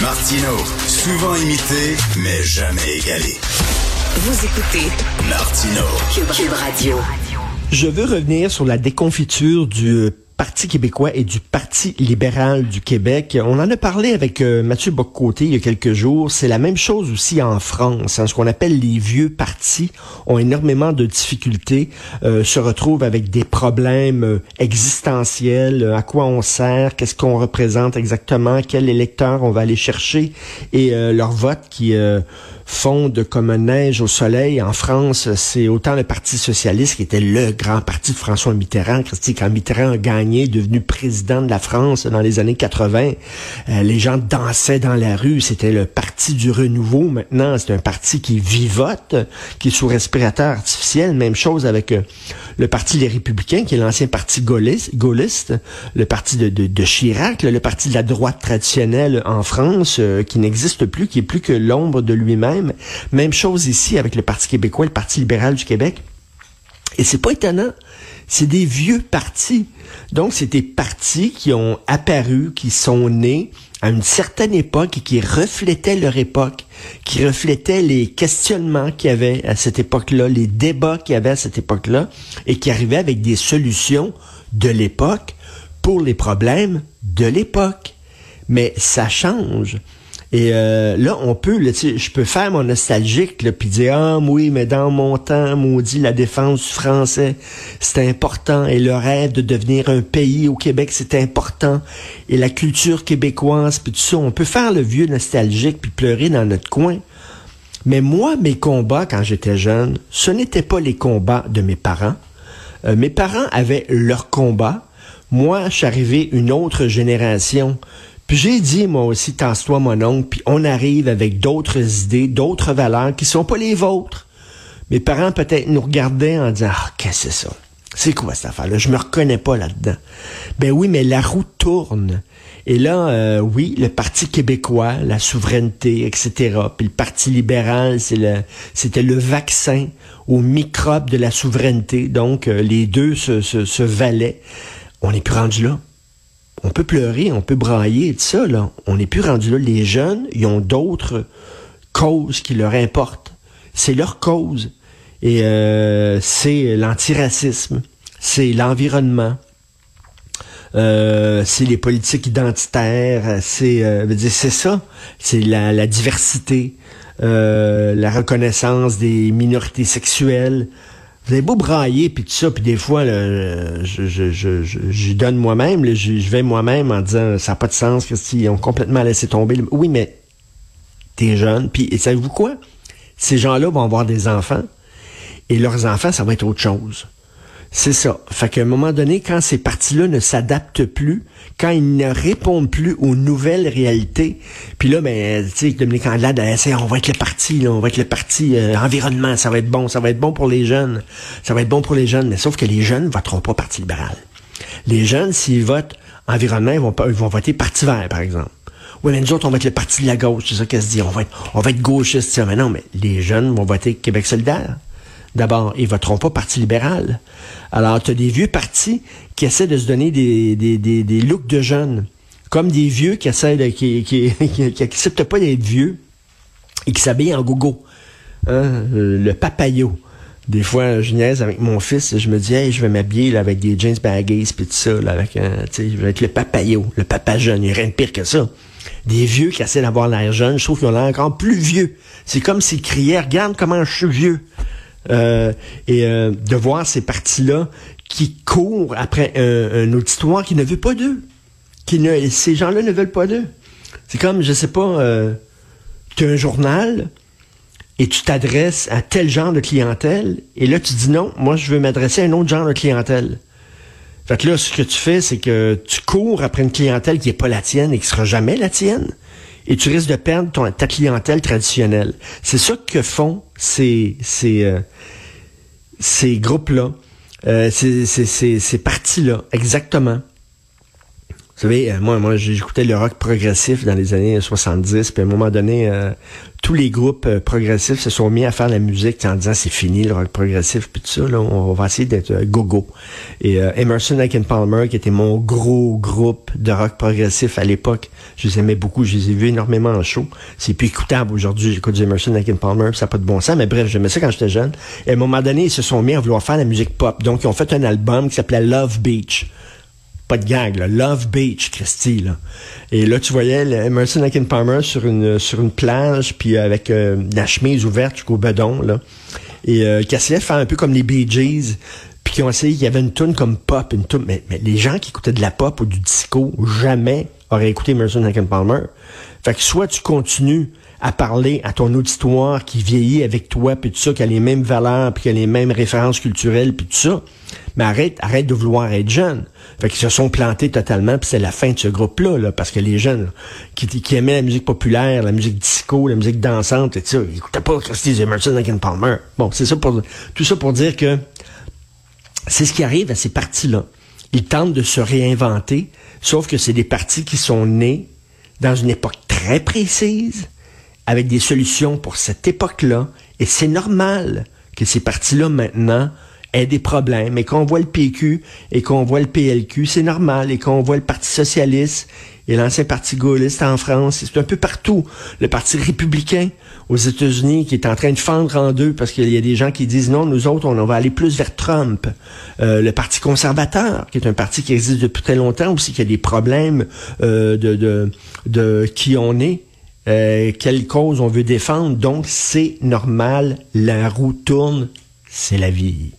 Martino, souvent imité, mais jamais égalé. Vous écoutez Martino. Cube Radio. Je veux revenir sur la déconfiture du Parti québécois et du Parti libéral du Québec. On en a parlé avec euh, Mathieu Boccoté il y a quelques jours. C'est la même chose aussi en France. Hein. Ce qu'on appelle les vieux partis ont énormément de difficultés, euh, se retrouvent avec des problèmes euh, existentiels. à quoi on sert, qu'est-ce qu'on représente exactement, quel électeur on va aller chercher et leur vote qui fonde comme neige au soleil. En France, c'est autant le Parti socialiste qui était le grand parti de François Mitterrand. Quand Mitterrand a gagné, devenu président de la France dans les années 80, euh, les gens dansaient dans la rue. C'était le Parti du renouveau. Maintenant, c'est un parti qui vivote, qui est sous respirateur artificiel. Même chose avec euh, le Parti des Républicains, qui est l'ancien parti gaulliste, gaulliste le parti de, de, de Chirac, le parti de la droite traditionnelle en France, euh, qui n'existe plus, qui est plus que l'ombre de lui-même même. chose ici avec le Parti québécois, le Parti libéral du Québec. Et c'est pas étonnant. C'est des vieux partis. Donc, c'est des partis qui ont apparu, qui sont nés à une certaine époque et qui reflétaient leur époque, qui reflétaient les questionnements qu'il y avait à cette époque-là, les débats qu'il y avait à cette époque-là, et qui arrivaient avec des solutions de l'époque pour les problèmes de l'époque. Mais ça change. Et euh, là, on peut, je peux faire mon nostalgique, puis dire, ah oui, mais dans mon temps, maudit, la défense du français, c'était important, et le rêve de devenir un pays au Québec, c'était important, et la culture québécoise, puis tout ça, on peut faire le vieux nostalgique, puis pleurer dans notre coin. Mais moi, mes combats, quand j'étais jeune, ce n'étaient pas les combats de mes parents. Euh, mes parents avaient leurs combats. Moi, je suis arrivé une autre génération puis j'ai dit, moi aussi, tasse-toi, mon oncle, puis on arrive avec d'autres idées, d'autres valeurs qui sont pas les vôtres. Mes parents peut-être nous regardaient en disant, ah, qu'est-ce que c'est ça? C'est quoi cette affaire-là? Je me reconnais pas là-dedans. Ben oui, mais la roue tourne. Et là, euh, oui, le Parti québécois, la souveraineté, etc. Puis le Parti libéral, c'est le, c'était le vaccin aux microbes de la souveraineté. Donc, euh, les deux se, se, se valaient. On n'est plus rendu là on peut pleurer, on peut brailler, tout ça, là. On n'est plus rendu là. Les jeunes, ils ont d'autres causes qui leur importent. C'est leur cause. Et euh, c'est l'antiracisme, c'est l'environnement, euh, c'est les politiques identitaires, c'est euh, c'est ça, c'est la, diversité, la reconnaissance des minorités sexuelles, vous avez beau brailler, puis tout ça, puis des fois, je, donne moi-même, je, vais moi-même en disant, ça n'a pas de sens, qu'ils ont complètement laissé tomber. Oui, mais t'es jeune, puis savez-vous quoi? Ces gens-là vont avoir des enfants, et leurs enfants, ça va être autre chose. C'est ça. Fait qu'à un moment donné, quand ces partis-là ne s'adaptent plus, quand ils ne répondent plus aux nouvelles réalités, puis là, ben, tu sais, Dominique Anglade, on va être le parti, on va être le parti euh, environnement, ça va être bon, ça va être bon pour les jeunes, ça va être bon pour les jeunes, mais sauf que les jeunes ne voteront pas Parti libéral. Les jeunes, s'ils votent environnement, ils vont, pas, ils vont voter Parti vert, par exemple. Oui, mais nous autres, on va être le parti de la gauche, c'est ça qu'elle se dit. On va être, on va être gauchiste, mais non, mais les jeunes vont voter Québec solidaire. D'abord, ils voteront pas Parti libéral. Alors, tu as des vieux partis qui essaient de se donner des, looks de jeunes, comme des vieux qui essaient qui, qui, acceptent pas d'être vieux et qui s'habillent en gogo. Hein? Le papayo. Des fois, je niaise avec mon fils, je me dis, hey, je vais m'habiller avec des jeans baggies puis tout ça, avec un, je vais être le papayo, le papa jeune, il n'y a rien de pire que ça. Des vieux qui essaient d'avoir l'air jeune, je trouve qu'ils ont l'air encore plus vieux. C'est comme s'ils criaient, regarde comment je suis vieux. Euh, et euh, de voir ces partis-là qui courent après un, auditoire qui ne veut pas d'eux. Qui ne, ces gens-là ne veulent pas d'eux. C'est comme, je sais pas, euh, tu as un journal et tu t'adresses à tel genre de clientèle, et là tu dis non, moi je veux m'adresser à un autre genre de clientèle. Fait que là, ce que tu fais, c'est que tu cours après une clientèle qui n'est pas la tienne et qui sera jamais la tienne et tu risques de perdre ton, ta clientèle traditionnelle. C'est ça que font ces, ces, euh, ces groupes-là, euh, ces, ces, ces, ces partis-là, exactement. Vous savez, euh, moi, moi j'écoutais le rock progressif dans les années 70, puis à un moment donné, euh, tous les groupes euh, progressifs se sont mis à faire la musique en disant c'est fini le rock progressif, puis tout ça, là, on va essayer d'être go-go. Et Emerson, Lake Palmer, qui était mon gros groupe de rock progressif à l'époque, je les aimais beaucoup, je les ai vus énormément en show. C'est plus écoutable aujourd'hui, j'écoute Emerson, Lake Palmer, ça n'a pas de bon sens, mais bref, j'aimais ça quand j'étais jeune. Et à un moment donné, ils se sont mis à vouloir faire la musique pop, donc ils ont fait un album qui s'appelait Love Beach pas de gag, là. Love Beach, Christy, là. Et là, tu voyais Emerson Lake Palmer sur une, sur une plage, puis avec euh, la chemise ouverte jusqu'au bedon, là. Et euh, qui essayait de faire un peu comme les Bee Gees, puis qui ont essayé, il y avait une tune comme pop, une tune, mais, les gens qui écoutaient de la pop ou du disco, jamais auraient écouté Emerson Palmer. Fait que soit tu continues à parler à ton auditoire qui vieillit avec toi, puis tout ça, qui a les mêmes valeurs, puis qui a les mêmes références culturelles, puis tout ça. Mais arrête, arrête de vouloir être jeune. Fait qu'ils se sont plantés totalement, puis c'est la fin de ce groupe-là, là, parce que les jeunes qui, qui aimaient la musique populaire, la musique disco, la musique dansante, et tout ça, ils écoutaient pas Christy Emerson and Palmer. Bon, c'est ça pour tout ça pour dire que c'est ce qui arrive à ces partis-là. Ils tentent de se réinventer, sauf que c'est des partis qui sont nés dans une époque très précise, avec des solutions pour cette époque-là, et c'est normal que ces partis-là maintenant aient des problèmes, et qu'on voit le PQ et qu'on voit le PLQ, c'est normal, et qu'on voit le Parti socialiste et l'ancien Parti gaulliste en France, c'est un peu partout. Le Parti républicain aux États-Unis qui est en train de fendre en deux parce qu'il y a des gens qui disent non, nous autres, on, va aller plus vers Trump. Euh, le Parti conservateur, qui est un parti qui existe depuis très longtemps aussi, qui a des problèmes euh, de, qui on est. Euh, quelle cause on veut défendre? Donc, c'est normal, la roue tourne, c'est la vie.